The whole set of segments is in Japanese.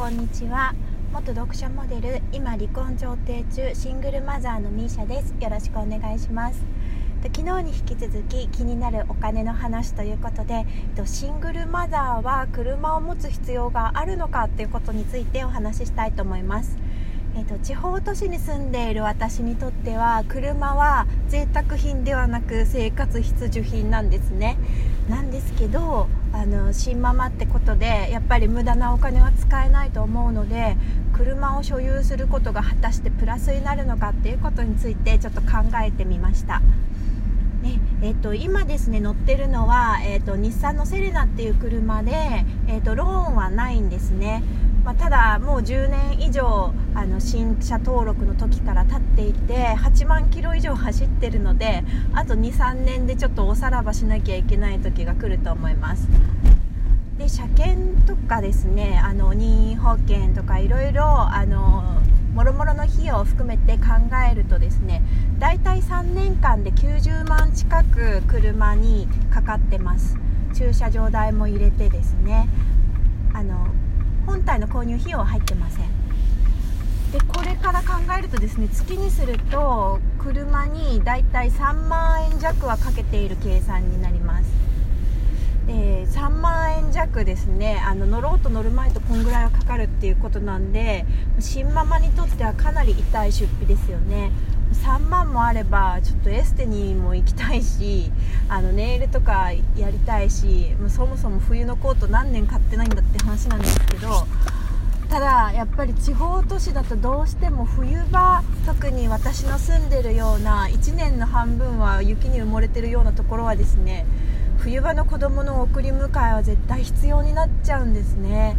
こんにちは。元読者モデル今離婚調停中シングルマザーのミーシャです。よろしくお願いします。昨日に引き続き気になるお金の話ということでシングルマザーは車を持つ必要があるのかということについてお話ししたいと思います。えーと、地方都市に住んでいる私にとっては車は贅沢品ではなく生活必需品なんですね。なんですけどあの新ママってことでやっぱり無駄なお金は使えないと思うので車を所有することが果たしてプラスになるのかっていうことについてちょっと考えてみました。ねえーと、今ですね乗ってるのは、えーと、日産のセレナっていう車で、えーとローンはないんですねまあ、ただもう10年以上あの新車登録の時から経っていて8万キロ以上走ってるのであと23年でちょっとおさらばしなきゃいけない時が来ると思います。で車検とかですねあの任意保険とかいろいろあのもろもろの費用を含めて考えるとですねだいたい3年間で90万近く車にかかってます。駐車場代も入れてですねあの本体の購入費用は入ってません。でこれから考えるとですね月にすると車にだいたい3万円弱はかけている計算になります。で3万円弱ですねあの乗ろうと乗る前とこんぐらいはかかるっていうことなんで新ママにとってはかなり痛い出費ですよね。3万もあればちょっとエステにも行きたいしあのネイルとかやりたいしもうそもそも冬のコート何年買ってないんだって話なんですけどただやっぱり地方都市だとどうしても冬場特に私の住んでるような1年の半分は雪に埋もれてるようなところはですね冬場の子供の送り迎えは絶対必要になっちゃうんですね。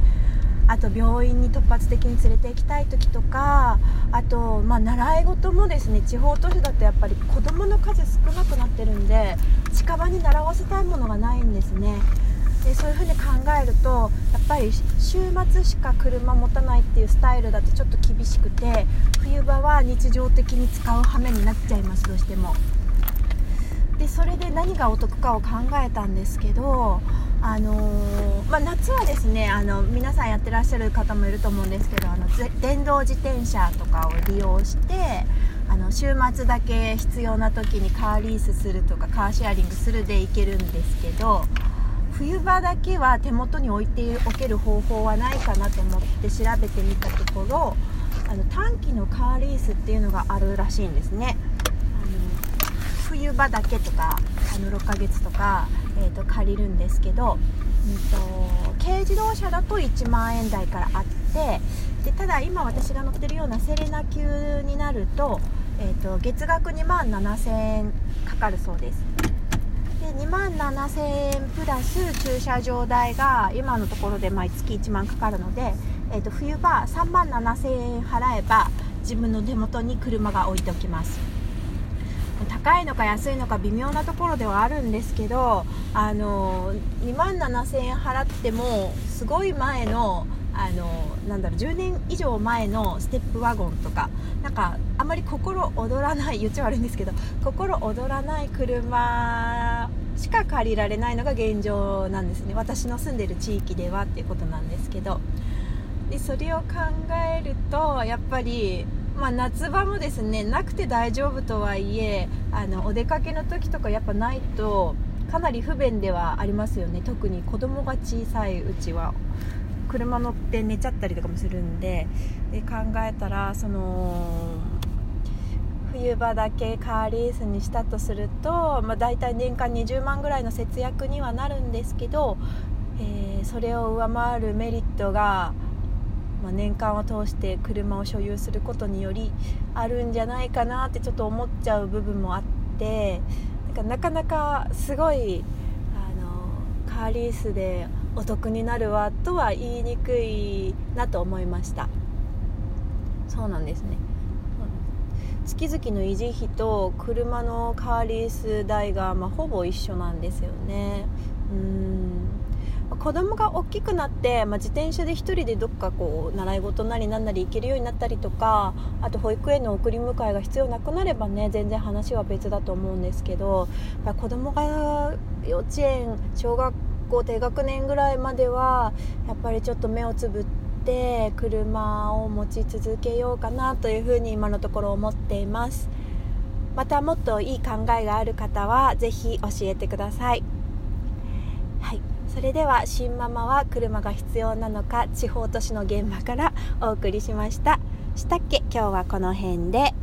あと病院に突発的に連れて行きたい時とかあと、まあ、習い事もですね地方都市だとやっぱり子どもの数少なくなってるんで近場に習わせたいものがないんですね。でそういうふうに考えるとやっぱり週末しか車持たないっていうスタイルだとちょっと厳しくて冬場は日常的に使う羽目になっちゃいますどうしても。でそれで何がお得かを考えたんですけどあのー、まあ、夏はですねあの皆さんやってらっしゃる方もいると思うんですけどあの電動自転車とかを利用してあの週末だけ必要な時にカーリースするとかカーシェアリングするで行けるんですけど冬場だけは手元に置いておける方法はないかなと思って調べてみたところあの短期のカーリースっていうのがあるらしいんですね。あの冬場だけとかあの6ヶ月とかえーと、借りるんですけど、うんと、軽自動車だと1万円台からあってでただ今私が乗ってるようなセレナ級になると,、えーと、月額2万7000円かかるそうです。で2万7000円プラス駐車場代が今のところで毎月1万かかるので、えー、と冬場3万7000円払えば自分の手元に車が置いておきます。高いのか安いのか微妙なところではあるんですけどあの2万7000円払ってもすごい前のあのなんだろう10年以上前のステップワゴンとかなんかあまり心躍らない言っちゃ悪いんですけど心躍らない車しか借りられないのが現状なんですね。私の住んでる地域ではっていうことなんですけど。でそれを考えるとやっぱりまあ、夏場もですねなくて大丈夫とはいえあのお出かけの時とかやっぱないとかなり不便ではありますよね。特に子供が小さいうちは。車乗って寝ちゃったりとかもするんで。で考えたらその冬場だけカーリースにしたとすると、まあ、大体年間20万ぐらいの節約にはなるんですけど、えー、それを上回るメリットがまあ、年間を通して車を所有することによりあるんじゃないかなってちょっと思っちゃう部分もあってなんかなかなかすごいあのカーリースでお得になるわとは言いにくいなと思いました。そうなんですね。月々の維持費と車のカーリース代が、まあ、ほぼ一緒なんですよね。うん子供が大きくなって、まあ、自転車で1人でどっかこう習い事なりなんなり行けるようになったりとかあと保育園の送り迎えが必要なくなればね全然話は別だと思うんですけど子供が幼稚園小学校低学年ぐらいまではやっぱりちょっと目をつぶって車を持ち続けようかなというふうに今のところ思っています。またもっといい考えがある方はぜひ教えてください。はい。それでは新ママは車が必要なのか地方都市の現場からお送りしました。したっけ？今日はこの辺で。